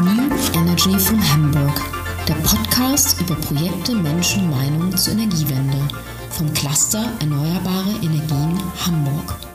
New Energy von Hamburg, der Podcast über Projekte, Menschen, Meinungen zur Energiewende vom Cluster Erneuerbare Energien Hamburg.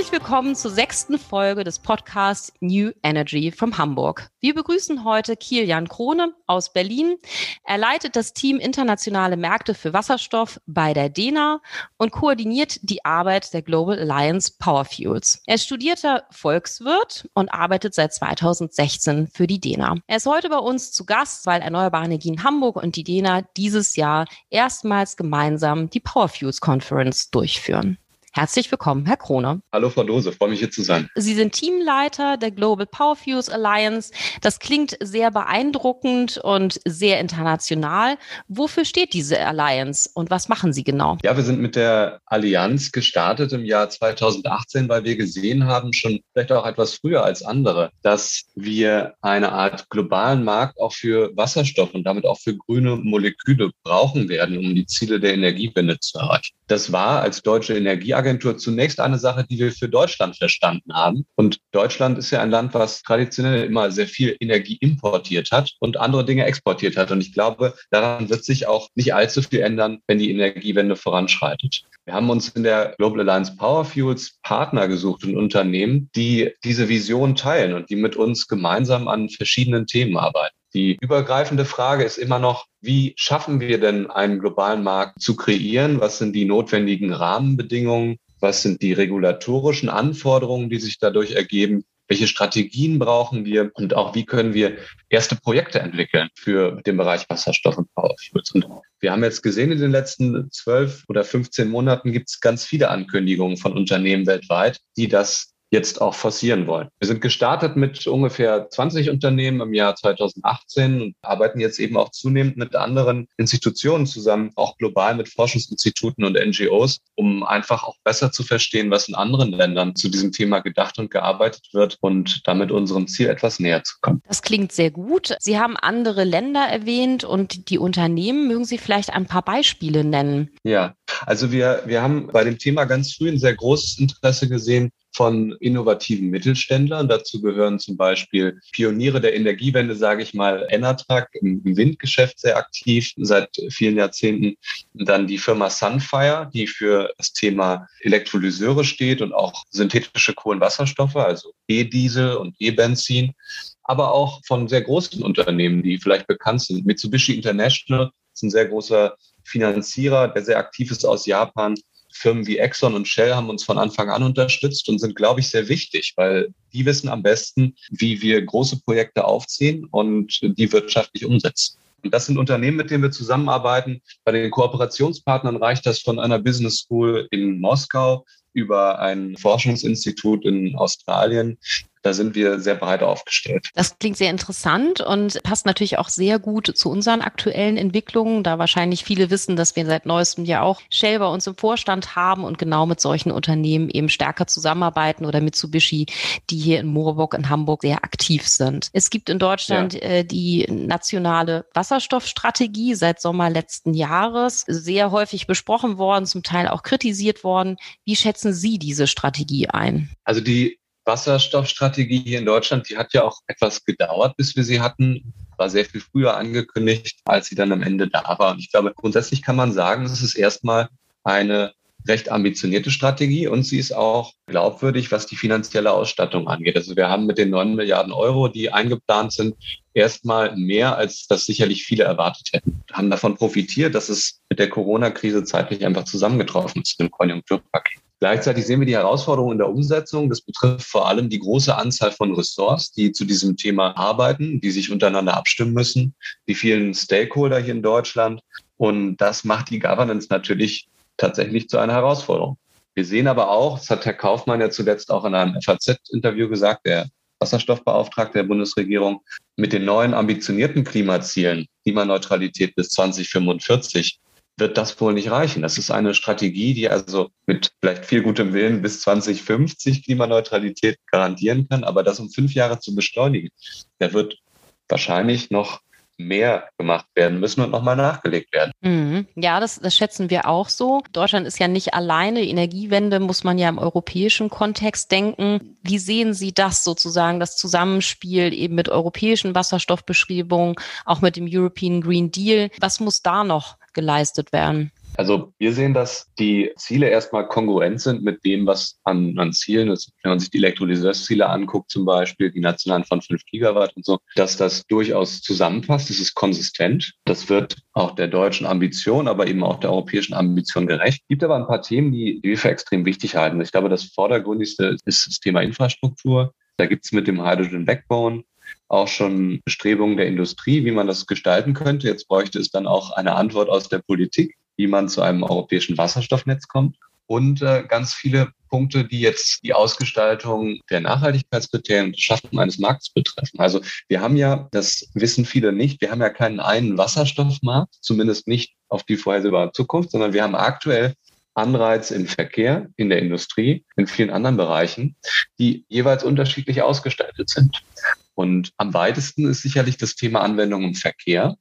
Herzlich willkommen zur sechsten Folge des Podcasts New Energy from Hamburg. Wir begrüßen heute Kilian Krone aus Berlin. Er leitet das Team Internationale Märkte für Wasserstoff bei der DENA und koordiniert die Arbeit der Global Alliance Power Fuels. Er ist studierter Volkswirt und arbeitet seit 2016 für die DENA. Er ist heute bei uns zu Gast, weil Erneuerbare Energien Hamburg und die DENA dieses Jahr erstmals gemeinsam die Power Fuels Conference durchführen. Herzlich willkommen, Herr Krone. Hallo, Frau Dose, freue mich hier zu sein. Sie sind Teamleiter der Global Power Fuels Alliance. Das klingt sehr beeindruckend und sehr international. Wofür steht diese Alliance und was machen Sie genau? Ja, wir sind mit der Allianz gestartet im Jahr 2018, weil wir gesehen haben, schon vielleicht auch etwas früher als andere, dass wir eine Art globalen Markt auch für Wasserstoff und damit auch für grüne Moleküle brauchen werden, um die Ziele der Energiewende zu erreichen. Das war als deutsche Energie Energieagentur zunächst eine Sache, die wir für Deutschland verstanden haben. Und Deutschland ist ja ein Land, was traditionell immer sehr viel Energie importiert hat und andere Dinge exportiert hat. Und ich glaube, daran wird sich auch nicht allzu viel ändern, wenn die Energiewende voranschreitet. Wir haben uns in der Global Alliance Power Fuels Partner gesucht und Unternehmen, die diese Vision teilen und die mit uns gemeinsam an verschiedenen Themen arbeiten. Die übergreifende Frage ist immer noch, wie schaffen wir denn einen globalen Markt zu kreieren? Was sind die notwendigen Rahmenbedingungen? Was sind die regulatorischen Anforderungen, die sich dadurch ergeben? Welche Strategien brauchen wir? Und auch wie können wir erste Projekte entwickeln für den Bereich Wasserstoff und Powerfuels? Und wir haben jetzt gesehen, in den letzten zwölf oder 15 Monaten gibt es ganz viele Ankündigungen von Unternehmen weltweit, die das jetzt auch forcieren wollen. Wir sind gestartet mit ungefähr 20 Unternehmen im Jahr 2018 und arbeiten jetzt eben auch zunehmend mit anderen Institutionen zusammen, auch global mit Forschungsinstituten und NGOs, um einfach auch besser zu verstehen, was in anderen Ländern zu diesem Thema gedacht und gearbeitet wird und damit unserem Ziel etwas näher zu kommen. Das klingt sehr gut. Sie haben andere Länder erwähnt und die Unternehmen. Mögen Sie vielleicht ein paar Beispiele nennen? Ja, also wir, wir haben bei dem Thema ganz früh ein sehr großes Interesse gesehen, von innovativen Mittelständlern. Dazu gehören zum Beispiel Pioniere der Energiewende, sage ich mal, Enertrag im Windgeschäft sehr aktiv seit vielen Jahrzehnten. Dann die Firma Sunfire, die für das Thema Elektrolyseure steht und auch synthetische Kohlenwasserstoffe, also E-Diesel und E-Benzin. Aber auch von sehr großen Unternehmen, die vielleicht bekannt sind. Mitsubishi International ist ein sehr großer Finanzierer, der sehr aktiv ist aus Japan Firmen wie Exxon und Shell haben uns von Anfang an unterstützt und sind, glaube ich, sehr wichtig, weil die wissen am besten, wie wir große Projekte aufziehen und die wirtschaftlich umsetzen. Und das sind Unternehmen, mit denen wir zusammenarbeiten. Bei den Kooperationspartnern reicht das von einer Business School in Moskau über ein Forschungsinstitut in Australien da sind wir sehr breit aufgestellt. Das klingt sehr interessant und passt natürlich auch sehr gut zu unseren aktuellen Entwicklungen, da wahrscheinlich viele wissen, dass wir seit neuestem ja auch Shell bei uns im Vorstand haben und genau mit solchen Unternehmen eben stärker zusammenarbeiten oder Mitsubishi, die hier in Mooreburg in Hamburg sehr aktiv sind. Es gibt in Deutschland ja. äh, die nationale Wasserstoffstrategie seit Sommer letzten Jahres, sehr häufig besprochen worden, zum Teil auch kritisiert worden. Wie schätzen Sie diese Strategie ein? Also die Wasserstoffstrategie hier in Deutschland, die hat ja auch etwas gedauert, bis wir sie hatten. War sehr viel früher angekündigt, als sie dann am Ende da war. Und ich glaube, grundsätzlich kann man sagen, es ist erstmal eine recht ambitionierte Strategie und sie ist auch glaubwürdig, was die finanzielle Ausstattung angeht. Also wir haben mit den 9 Milliarden Euro, die eingeplant sind, erstmal mehr, als das sicherlich viele erwartet hätten. Wir haben davon profitiert, dass es mit der Corona-Krise zeitlich einfach zusammengetroffen ist im Konjunkturpaket. Gleichzeitig sehen wir die Herausforderung in der Umsetzung. Das betrifft vor allem die große Anzahl von Ressorts, die zu diesem Thema arbeiten, die sich untereinander abstimmen müssen, die vielen Stakeholder hier in Deutschland. Und das macht die Governance natürlich tatsächlich zu einer Herausforderung. Wir sehen aber auch, das hat Herr Kaufmann ja zuletzt auch in einem FAZ-Interview gesagt, der Wasserstoffbeauftragte der Bundesregierung, mit den neuen ambitionierten Klimazielen, Klimaneutralität bis 2045, wird das wohl nicht reichen. Das ist eine Strategie, die also mit vielleicht viel gutem Willen bis 2050 Klimaneutralität garantieren kann, aber das um fünf Jahre zu beschleunigen, der wird wahrscheinlich noch mehr gemacht werden müssen und nochmal nachgelegt werden. Mhm. Ja, das, das schätzen wir auch so. Deutschland ist ja nicht alleine. Energiewende muss man ja im europäischen Kontext denken. Wie sehen Sie das sozusagen, das Zusammenspiel eben mit europäischen Wasserstoffbeschreibungen, auch mit dem European Green Deal? Was muss da noch geleistet werden? Also wir sehen, dass die Ziele erstmal kongruent sind mit dem, was an, an Zielen ist. Wenn man sich die Elektrolyseursziele anguckt, zum Beispiel die nationalen von 5 Gigawatt und so, dass das durchaus zusammenpasst. Es ist konsistent. Das wird auch der deutschen Ambition, aber eben auch der europäischen Ambition gerecht. Es gibt aber ein paar Themen, die, wir für extrem wichtig halten. Ich glaube, das vordergründigste ist das Thema Infrastruktur. Da gibt es mit dem Hydrogen Backbone auch schon Bestrebungen der Industrie, wie man das gestalten könnte. Jetzt bräuchte es dann auch eine Antwort aus der Politik wie man zu einem europäischen Wasserstoffnetz kommt. Und äh, ganz viele Punkte, die jetzt die Ausgestaltung der Nachhaltigkeitskriterien das Schaffen eines Marktes betreffen. Also wir haben ja, das wissen viele nicht, wir haben ja keinen einen Wasserstoffmarkt, zumindest nicht auf die vorhersehbare Zukunft, sondern wir haben aktuell Anreize im Verkehr, in der Industrie, in vielen anderen Bereichen, die jeweils unterschiedlich ausgestaltet sind. Und am weitesten ist sicherlich das Thema Anwendung im Verkehr.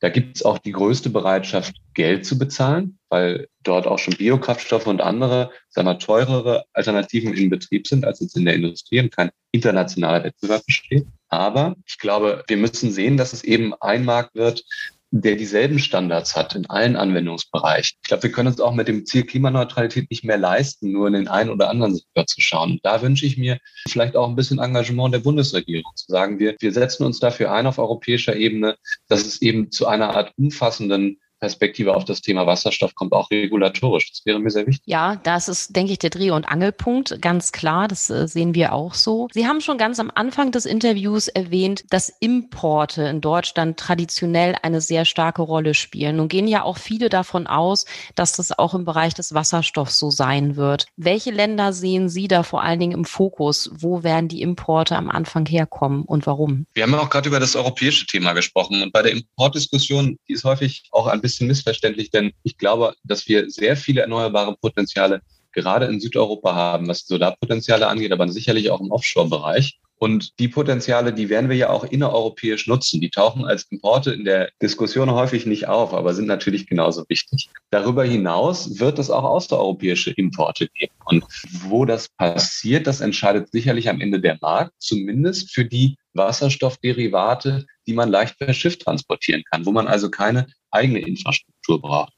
Da gibt es auch die größte Bereitschaft, Geld zu bezahlen, weil dort auch schon Biokraftstoffe und andere, sagen wir, teurere Alternativen in Betrieb sind als jetzt in der Industrie und kein internationaler Wettbewerb besteht. Aber ich glaube, wir müssen sehen, dass es eben ein Markt wird, der dieselben Standards hat in allen Anwendungsbereichen. Ich glaube, wir können uns auch mit dem Ziel Klimaneutralität nicht mehr leisten, nur in den einen oder anderen Sektor zu schauen. Da wünsche ich mir vielleicht auch ein bisschen Engagement der Bundesregierung, zu sagen, wir, wir setzen uns dafür ein auf europäischer Ebene, dass es eben zu einer Art umfassenden Perspektive auf das Thema Wasserstoff kommt, auch regulatorisch. Das wäre mir sehr wichtig. Ja, das ist, denke ich, der Dreh- und Angelpunkt. Ganz klar, das äh, sehen wir auch so. Sie haben schon ganz am Anfang des Interviews erwähnt, dass Importe in Deutschland traditionell eine sehr starke Rolle spielen. Nun gehen ja auch viele davon aus, dass das auch im Bereich des Wasserstoffs so sein wird. Welche Länder sehen Sie da vor allen Dingen im Fokus? Wo werden die Importe am Anfang herkommen und warum? Wir haben ja auch gerade über das europäische Thema gesprochen. Und bei der Importdiskussion, die ist häufig auch ein bisschen bisschen missverständlich, denn ich glaube, dass wir sehr viele erneuerbare Potenziale gerade in Südeuropa haben, was Solarpotenziale angeht, aber sicherlich auch im Offshore-Bereich. Und die Potenziale, die werden wir ja auch innereuropäisch nutzen. Die tauchen als Importe in der Diskussion häufig nicht auf, aber sind natürlich genauso wichtig. Darüber hinaus wird es auch außereuropäische Importe geben. Und wo das passiert, das entscheidet sicherlich am Ende der Markt, zumindest für die Wasserstoffderivate, die man leicht per Schiff transportieren kann, wo man also keine eigene Infrastruktur braucht.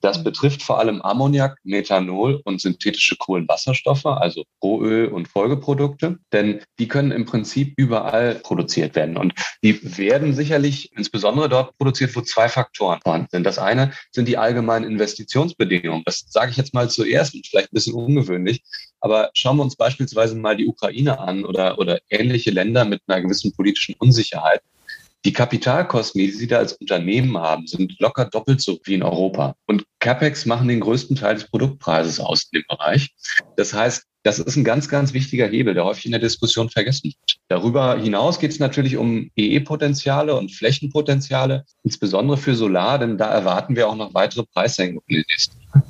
Das betrifft vor allem Ammoniak, Methanol und synthetische Kohlenwasserstoffe, also Rohöl und Folgeprodukte, denn die können im Prinzip überall produziert werden. Und die werden sicherlich insbesondere dort produziert, wo zwei Faktoren vorhanden sind. Das eine sind die allgemeinen Investitionsbedingungen. Das sage ich jetzt mal zuerst und vielleicht ein bisschen ungewöhnlich. Aber schauen wir uns beispielsweise mal die Ukraine an oder, oder ähnliche Länder mit einer gewissen politischen Unsicherheit. Die Kapitalkosten, die Sie da als Unternehmen haben, sind locker doppelt so wie in Europa. Und CapEx machen den größten Teil des Produktpreises aus in dem Bereich. Das heißt, das ist ein ganz, ganz wichtiger Hebel, der häufig in der Diskussion vergessen wird. Darüber hinaus geht es natürlich um EE-Potenziale und Flächenpotenziale, insbesondere für Solar, denn da erwarten wir auch noch weitere Preissenkungen in den nächsten Jahren.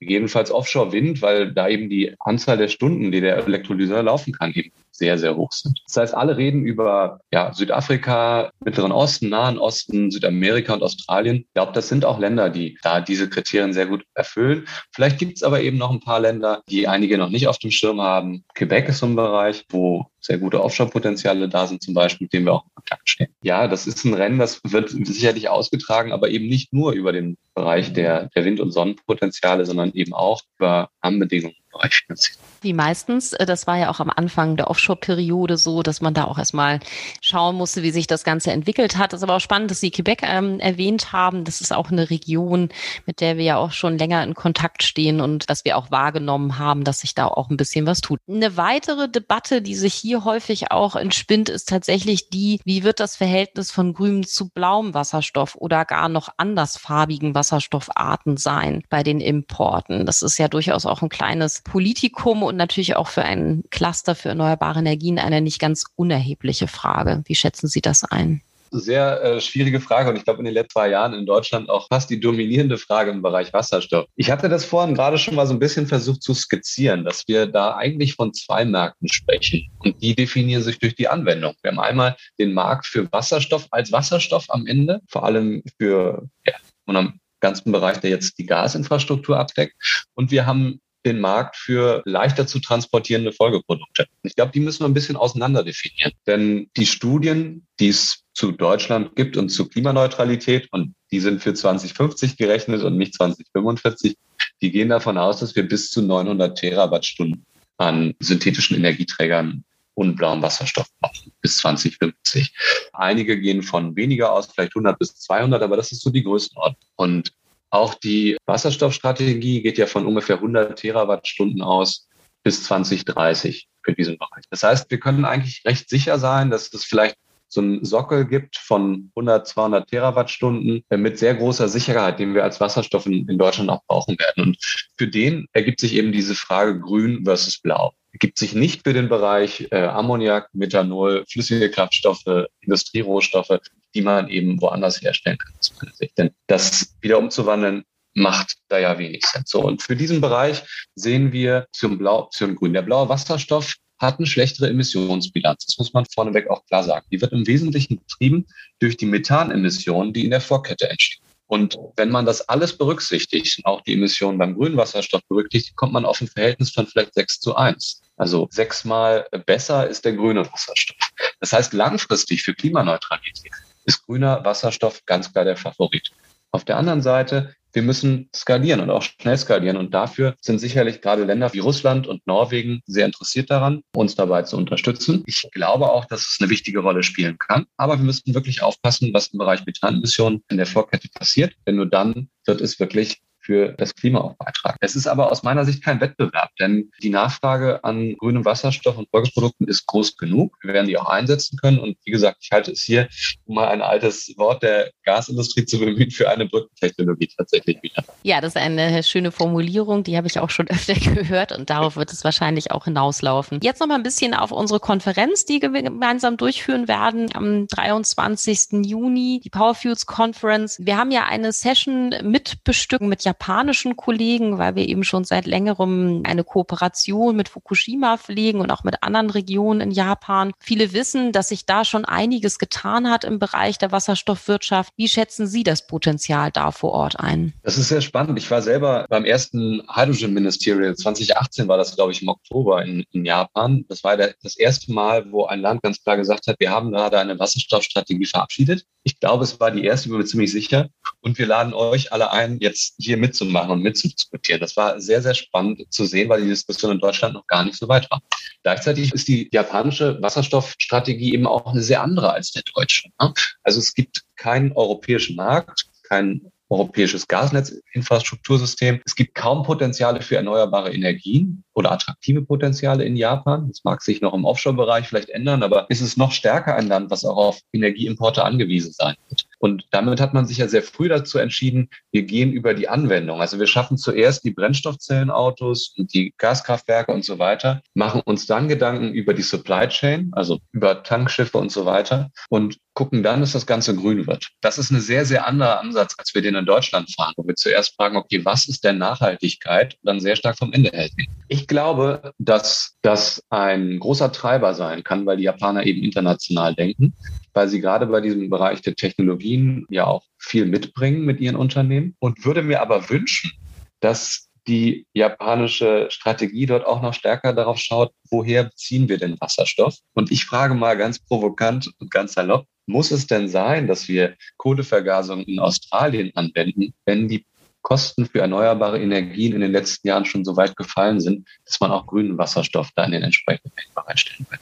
Gegebenenfalls Offshore-Wind, weil da eben die Anzahl der Stunden, die der Elektrolyseur laufen kann, eben sehr, sehr hoch sind. Das heißt, alle reden über ja, Südafrika, Mittleren Osten, Nahen Osten, Südamerika und Australien. Ich glaube, das sind auch Länder, die da diese Kriterien sehr gut erfüllen. Vielleicht gibt es aber eben noch ein paar Länder, die einige noch nicht auf dem Schirm haben. Quebec ist so ein Bereich, wo sehr gute Offshore-Potenziale da sind, zum Beispiel, mit denen wir auch in Kontakt stehen. Ja, das ist ein Rennen, das wird sicherlich ausgetragen, aber eben nicht nur über den Bereich der, der Wind- und Sonnenpotenziale, sondern eben auch über Rahmenbedingungen im Bereich Finanzierung. Wie meistens, äh, das war ja auch am Anfang der Offshore-Periode so, dass man da auch erstmal schauen musste, wie sich das Ganze entwickelt hat. Es ist aber auch spannend, dass Sie Quebec ähm, erwähnt haben. Das ist auch eine Region, mit der wir ja auch schon länger in Kontakt stehen und dass wir auch wahrgenommen haben, dass sich da auch ein bisschen was tut. Eine weitere Debatte, die sich hier häufig auch entspinnt, ist tatsächlich die, wie wird das Verhältnis von grünem zu blauem Wasserstoff oder gar noch andersfarbigen Wasserstoffarten sein bei den Importen. Das ist ja durchaus auch ein kleines Politikum und natürlich auch für ein Cluster für erneuerbare Energien eine nicht ganz unerhebliche Frage. Wie schätzen Sie das ein? sehr äh, schwierige Frage und ich glaube in den letzten zwei Jahren in Deutschland auch fast die dominierende Frage im Bereich Wasserstoff. Ich hatte das vorhin gerade schon mal so ein bisschen versucht zu skizzieren, dass wir da eigentlich von zwei Märkten sprechen und die definieren sich durch die Anwendung. Wir haben einmal den Markt für Wasserstoff als Wasserstoff am Ende, vor allem für ja, einen ganzen Bereich, der jetzt die Gasinfrastruktur abdeckt. Und wir haben den Markt für leichter zu transportierende Folgeprodukte. Ich glaube, die müssen wir ein bisschen auseinander definieren. Denn die Studien, die es zu Deutschland gibt und zu Klimaneutralität, und die sind für 2050 gerechnet und nicht 2045, die gehen davon aus, dass wir bis zu 900 Terawattstunden an synthetischen Energieträgern und blauem Wasserstoff brauchen bis 2050. Einige gehen von weniger aus, vielleicht 100 bis 200, aber das ist so die Größenordnung. Und auch die Wasserstoffstrategie geht ja von ungefähr 100 Terawattstunden aus bis 2030 für diesen Bereich. Das heißt, wir können eigentlich recht sicher sein, dass es vielleicht so einen Sockel gibt von 100, 200 Terawattstunden mit sehr großer Sicherheit, den wir als Wasserstoff in, Deutschland auch brauchen werden. Und für den ergibt sich eben diese Frage grün versus blau. Ergibt sich nicht für den Bereich äh, Ammoniak, Methanol, flüssige Kraftstoffe, Industrierohstoffe, die man eben woanders herstellen kann. Denn das wieder umzuwandeln, macht da ja wenig Sinn. So, und für diesen Bereich sehen wir zum Blau, zum Grün. Der blaue Wasserstoff hat eine schlechtere Emissionsbilanz. Das muss man vorneweg auch klar sagen. Die wird im Wesentlichen betrieben durch die Methanemissionen, die in der Vorkette entstehen. Und wenn man das alles berücksichtigt, auch die Emissionen beim grünen Wasserstoff berücksichtigt, kommt man auf ein Verhältnis von vielleicht sechs zu eins. Also sechsmal besser ist der grüne Wasserstoff. Das heißt, langfristig für Klimaneutralität ist grüner Wasserstoff ganz klar der Favorit. Auf der anderen Seite, wir müssen skalieren und auch schnell skalieren. Und dafür sind sicherlich gerade Länder wie Russland und Norwegen sehr interessiert daran, uns dabei zu unterstützen. Ich glaube auch, dass es eine wichtige Rolle spielen kann. Aber wir müssen wirklich aufpassen, was im Bereich Methanemissionen in der Vorkette passiert. Denn nur dann wird es wirklich für das Klima auch beitragen. Es ist aber aus meiner Sicht kein Wettbewerb, denn die Nachfrage an grünem Wasserstoff und Folgeprodukten ist groß genug. Wir werden die auch einsetzen können. Und wie gesagt, ich halte es hier, um mal ein altes Wort der Gasindustrie zu bemühen, für eine Brückentechnologie tatsächlich wieder. Ja, das ist eine schöne Formulierung, die habe ich auch schon öfter gehört und darauf wird es wahrscheinlich auch hinauslaufen. Jetzt noch mal ein bisschen auf unsere Konferenz, die wir gemeinsam durchführen werden am 23. Juni, die Powerfuels Conference. Wir haben ja eine Session mitbestückt mit Japan japanischen Kollegen, weil wir eben schon seit längerem eine Kooperation mit Fukushima pflegen und auch mit anderen Regionen in Japan. Viele wissen, dass sich da schon einiges getan hat im Bereich der Wasserstoffwirtschaft. Wie schätzen Sie das Potenzial da vor Ort ein? Das ist sehr spannend. Ich war selber beim ersten Hydrogen Ministerial 2018 war das, glaube ich, im Oktober in, in Japan. Das war der, das erste Mal, wo ein Land ganz klar gesagt hat, wir haben gerade eine Wasserstoffstrategie verabschiedet. Ich glaube, es war die erste, bin mir ziemlich sicher. Und wir laden euch alle ein, jetzt hier mitzumachen und mitzudiskutieren. Das war sehr, sehr spannend zu sehen, weil die Diskussion in Deutschland noch gar nicht so weit war. Gleichzeitig ist die japanische Wasserstoffstrategie eben auch eine sehr andere als der deutsche. Ne? Also es gibt keinen europäischen Markt, keinen europäisches Gasnetzinfrastruktursystem. Es gibt kaum Potenziale für erneuerbare Energien oder attraktive Potenziale in Japan. Das mag sich noch im Offshore-Bereich vielleicht ändern, aber ist es noch stärker ein Land, was auch auf Energieimporte angewiesen sein wird. Und damit hat man sich ja sehr früh dazu entschieden, wir gehen über die Anwendung. Also wir schaffen zuerst die Brennstoffzellenautos und die Gaskraftwerke und so weiter, machen uns dann Gedanken über die Supply Chain, also über Tankschiffe und so weiter und gucken dann, dass das Ganze grün wird. Das ist ein sehr, sehr anderer Ansatz, als wir den in Deutschland fahren, wo wir zuerst fragen, okay, was ist denn Nachhaltigkeit und dann sehr stark vom Ende hält. Ich glaube, dass das ein großer Treiber sein kann, weil die Japaner eben international denken, weil sie gerade bei diesem Bereich der Technologien ja auch viel mitbringen mit ihren Unternehmen und würde mir aber wünschen, dass die japanische Strategie dort auch noch stärker darauf schaut, woher beziehen wir den Wasserstoff? Und ich frage mal ganz provokant und ganz salopp, muss es denn sein, dass wir Kohlevergasung in Australien anwenden, wenn die Kosten für erneuerbare Energien in den letzten Jahren schon so weit gefallen sind, dass man auch grünen Wasserstoff da in den entsprechenden Mengen bereitstellen kann?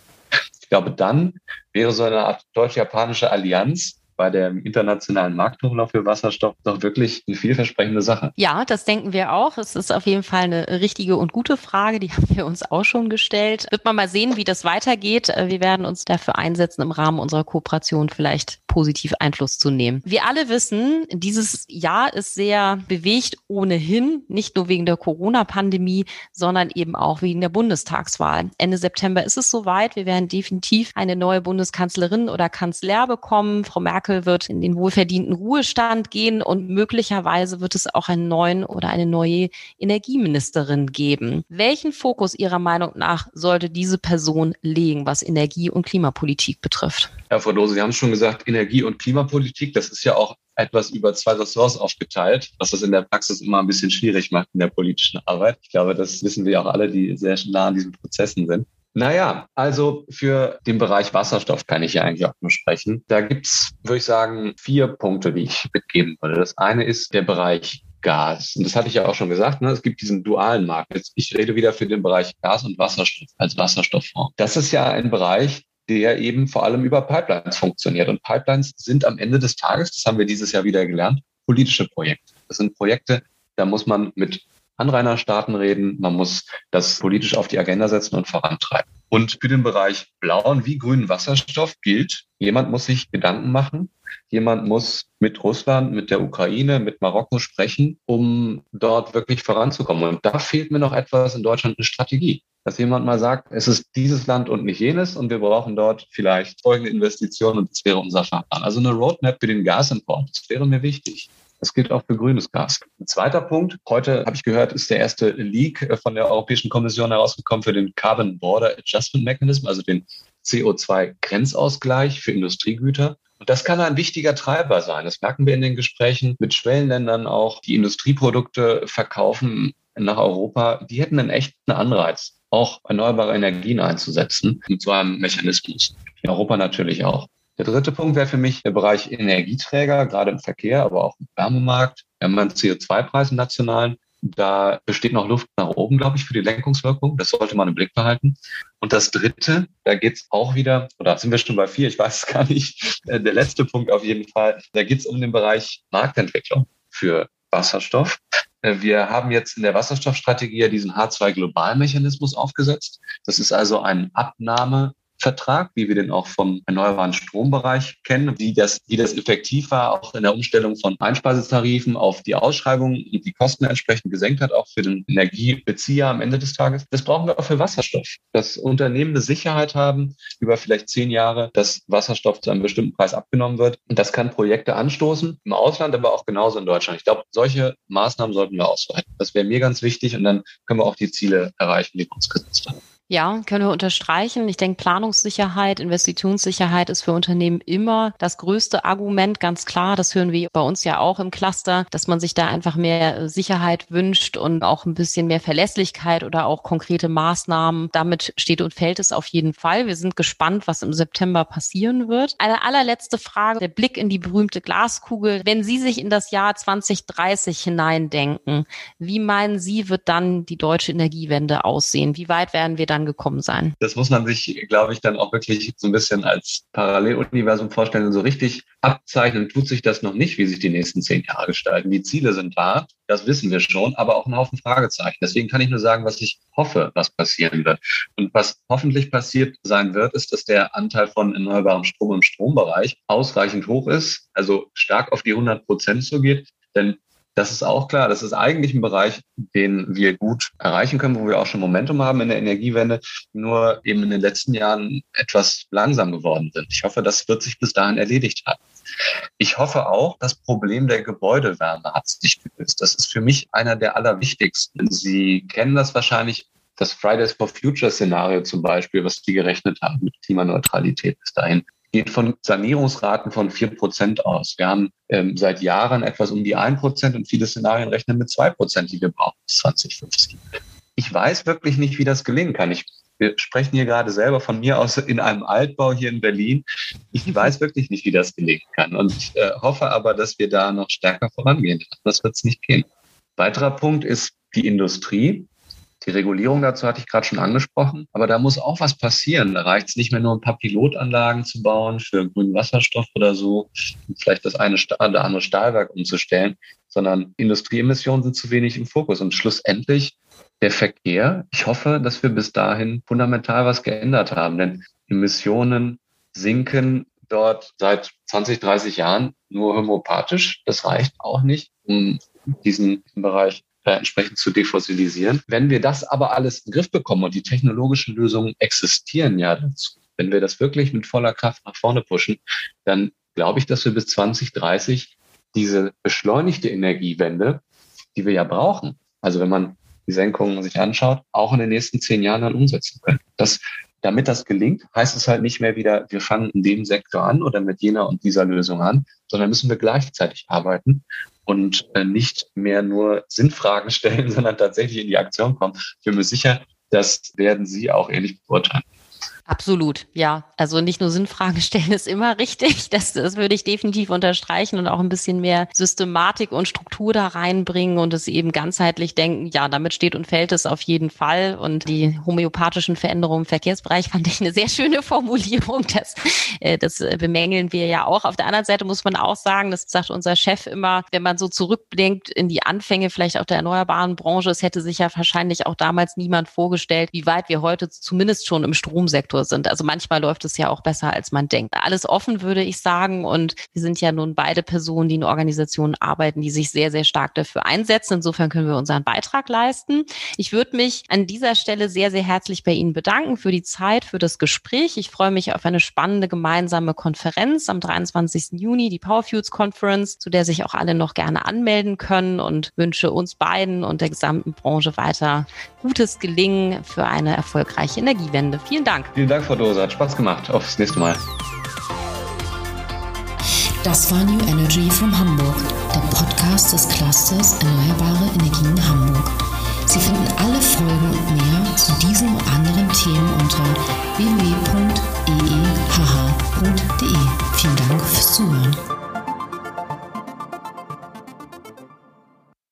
Ich glaube, dann wäre so eine Art deutsch-japanische Allianz bei dem internationalen Markthochlauf für Wasserstoff doch wirklich eine vielversprechende Sache. Ja, das denken wir auch. Es ist auf jeden Fall eine richtige und gute Frage. Die haben wir uns auch schon gestellt. Wird man mal sehen, wie das weitergeht. Wir werden uns dafür einsetzen, im Rahmen unserer Kooperation vielleicht positiv Einfluss zu nehmen. Wir alle wissen, dieses Jahr ist sehr bewegt ohnehin, nicht nur wegen der Corona-Pandemie, sondern eben auch wegen der Bundestagswahl. Ende September ist es soweit. Wir werden definitiv eine neue Bundeskanzlerin oder Kanzler bekommen. Frau Merkel wird in den wohlverdienten Ruhestand gehen und möglicherweise wird es auch einen neuen oder eine neue Energieministerin geben. Welchen Fokus Ihrer Meinung nach sollte diese Person legen, was Energie- und Klimapolitik betrifft? Herr Frau Dose, Sie haben schon gesagt, Energie- und Klimapolitik, das ist ja auch etwas über zwei Ressorts aufgeteilt, was das in der Praxis immer ein bisschen schwierig macht in der politischen Arbeit. Ich glaube, das wissen wir auch alle, die sehr nah an diesen Prozessen sind. Naja, also für den Bereich Wasserstoff kann ich ja eigentlich auch nur sprechen. Da gibt's, würde ich sagen, vier Punkte, die ich mitgeben würde. Das eine ist der Bereich Gas. Und das hatte ich ja auch schon gesagt, ne? es gibt diesen dualen Markt. Jetzt, ich rede wieder für den Bereich Gas und Wasserstoff als Wasserstofffonds. Das ist ja ein Bereich, der eben vor allem über Pipelines funktioniert. Und Pipelines sind am Ende des Tages, das haben wir dieses Jahr wieder gelernt, politische Projekte. Das sind Projekte, da muss man mit Anrainerstaaten reden, man muss das politisch auf die Agenda setzen und vorantreiben. Und für den Bereich blauen wie grünen Wasserstoff gilt, jemand muss sich Gedanken machen, jemand muss mit Russland, mit der Ukraine, mit Marokko sprechen, um dort wirklich voranzukommen. Und da fehlt mir noch etwas in Deutschland eine Strategie dass jemand mal sagt, es ist dieses Land und nicht jenes und wir brauchen dort vielleicht folgende Investitionen und das wäre unser Fahrplan. Also eine Roadmap für den Gasimport, das wäre mir wichtig. Das gilt auch für grünes Gas. Ein zweiter Punkt, heute habe ich gehört, ist der erste Leak von der Europäischen Kommission herausgekommen für den Carbon Border Adjustment Mechanism, also den CO2-Grenzausgleich für Industriegüter. Und das kann ein wichtiger Treiber sein. Das merken wir in den Gesprächen mit Schwellenländern auch, die Industrieprodukte verkaufen nach Europa. Die hätten einen echten Anreiz, auch erneuerbare Energien einzusetzen mit so einem Mechanismus. In Europa natürlich auch. Der dritte Punkt wäre für mich der Bereich Energieträger, gerade im Verkehr, aber auch im Wärmemarkt. Wir haben einen CO2-Preis im nationalen. Da besteht noch Luft nach oben, glaube ich, für die Lenkungswirkung. Das sollte man im Blick behalten. Und das Dritte, da geht es auch wieder, oder sind wir schon bei vier, ich weiß es gar nicht, äh, der letzte Punkt auf jeden Fall, da geht es um den Bereich Marktentwicklung für Wasserstoff. Äh, wir haben jetzt in der Wasserstoffstrategie ja diesen H2-Globalmechanismus aufgesetzt. Das ist also ein Abnahme Vertrag, wie wir den auch vom erneuerbaren Strombereich kennen, wie das, wie das effektiv war, auch in der Umstellung von Einspeisetarifen auf die Ausschreibung und die Kosten entsprechend gesenkt hat, auch für den Energiebezieher am Ende des Tages. Das brauchen wir auch für Wasserstoff. Dass Unternehmen eine Sicherheit haben über vielleicht zehn Jahre, dass Wasserstoff zu einem bestimmten Preis abgenommen wird. Und das kann Projekte anstoßen, im Ausland, aber auch genauso in Deutschland. Ich glaube, solche Maßnahmen sollten wir ausweiten. Das wäre mir ganz wichtig und dann können wir auch die Ziele erreichen, die wir uns gesetzt haben. Ja, können wir unterstreichen. Ich denke, Planungssicherheit, Investitionssicherheit ist für Unternehmen immer das größte Argument, ganz klar. Das hören wir bei uns ja auch im Cluster, dass man sich da einfach mehr Sicherheit wünscht und auch ein bisschen mehr Verlässlichkeit oder auch konkrete Maßnahmen. Damit steht und fällt es auf jeden Fall. Wir sind gespannt, was im September passieren wird. Eine allerletzte Frage, der Blick in die berühmte Glaskugel. Wenn Sie sich in das Jahr 2030 hineindenken, wie meinen Sie, wird dann die deutsche Energiewende aussehen? Wie weit werden wir da dann gekommen sein? Das muss man sich, glaube ich, dann auch wirklich so ein bisschen als Paralleluniversum vorstellen. So richtig abzeichnen tut sich das noch nicht, wie sich die nächsten zehn Jahre gestalten. Die Ziele sind da, das wissen wir schon, aber auch ein Haufen Fragezeichen. Deswegen kann ich nur sagen, was ich hoffe, was passieren wird. Und was hoffentlich passiert sein wird, ist, dass der Anteil von erneuerbarem Strom im Strombereich ausreichend hoch ist, also stark auf die 100 Prozent so geht. Denn das ist auch klar. Das ist eigentlich ein Bereich, den wir gut erreichen können, wo wir auch schon Momentum haben in der Energiewende, nur eben in den letzten Jahren etwas langsam geworden sind. Ich hoffe, das wird sich bis dahin erledigt haben. Ich hoffe auch, das Problem der Gebäudewärme hat sich gelöst. Das ist für mich einer der allerwichtigsten. Sie kennen das wahrscheinlich das Fridays for Future Szenario zum Beispiel, was die gerechnet haben mit Klimaneutralität bis dahin geht von Sanierungsraten von vier Prozent aus. Wir haben ähm, seit Jahren etwas um die ein Prozent und viele Szenarien rechnen mit zwei Prozent, die wir brauchen bis 2050. Ich weiß wirklich nicht, wie das gelingen kann. Ich, wir sprechen hier gerade selber von mir aus in einem Altbau hier in Berlin. Ich weiß wirklich nicht, wie das gelingen kann und äh, hoffe aber, dass wir da noch stärker vorangehen. Das wird es nicht gehen. Weiterer Punkt ist die Industrie Die Regulierung dazu hatte ich gerade schon angesprochen, aber da muss auch was passieren. Da reicht es nicht mehr nur ein paar Pilotanlagen zu bauen für grünen Wasserstoff oder so, vielleicht das eine oder andere Stahlwerk umzustellen, sondern Industrieemissionen sind zu wenig im Fokus. Und schlussendlich der Verkehr. Ich hoffe, dass wir bis dahin fundamental was geändert haben, denn Emissionen sinken dort seit 20, 30 Jahren nur homöopathisch. Das reicht auch nicht, um diesen Bereich äh, entsprechend zu defossilisieren. Wenn wir das aber alles in den Griff bekommen und die technologischen Lösungen existieren ja dazu, wenn wir das wirklich mit voller Kraft nach vorne pushen, dann glaube ich, dass wir bis 2030 diese beschleunigte Energiewende, die wir ja brauchen, also wenn man die Senkungen sich anschaut, auch in den nächsten zehn Jahren dann umsetzen können. Das, damit das gelingt, heißt es halt nicht mehr wieder, wir fangen in dem Sektor an oder mit jener und dieser Lösung an, sondern müssen wir gleichzeitig arbeiten und äh, nicht mehr nur Sinnfragen stellen, sondern tatsächlich in die Aktion kommen. Ich bin mir sicher, das werden Sie auch ähnlich beurteilen. Absolut, ja. Also nicht nur Sinnfragen stellen ist immer richtig. Das, das würde ich definitiv unterstreichen und auch ein bisschen mehr Systematik und Struktur da reinbringen und es eben ganzheitlich denken, ja, damit steht und fällt es auf jeden Fall. Und die homöopathischen Veränderungen im Verkehrsbereich fand ich eine sehr schöne Formulierung. Das, äh, das bemängeln wir ja auch. Auf der anderen Seite muss man auch sagen, das sagt unser Chef immer, wenn man so zurückblinkt in die Anfänge vielleicht auch der erneuerbaren Branche, es hätte sich ja wahrscheinlich auch damals niemand vorgestellt, wie weit wir heute zumindest schon im Stromsektor Sektor sind. Also manchmal läuft es ja auch besser, als man denkt. Alles offen, würde ich sagen. Und wir sind ja nun beide Personen, die in Organisationen arbeiten, die sich sehr, sehr stark dafür einsetzen. Insofern können wir unseren Beitrag leisten. Ich würde mich an dieser Stelle sehr, sehr herzlich bei Ihnen bedanken für die Zeit, für das Gespräch. Ich freue mich auf eine spannende gemeinsame Konferenz am 23. Juni, die Powerfuels Conference, zu der sich auch alle noch gerne anmelden können und wünsche uns beiden und der gesamten Branche weiter gutes Gelingen für eine erfolgreiche Energiewende. Vielen Dank. Vielen Dank, Frau Dose. Hat Spaß gemacht. Aufs nächste Mal. Das war New Energy from Hamburg, der Podcast des Clusters Erneuerbare Energien Hamburg. Sie finden alle Folgen und mehr zu diesen und anderen Themen unter www.eehh.de. Vielen Dank fürs Zuhören.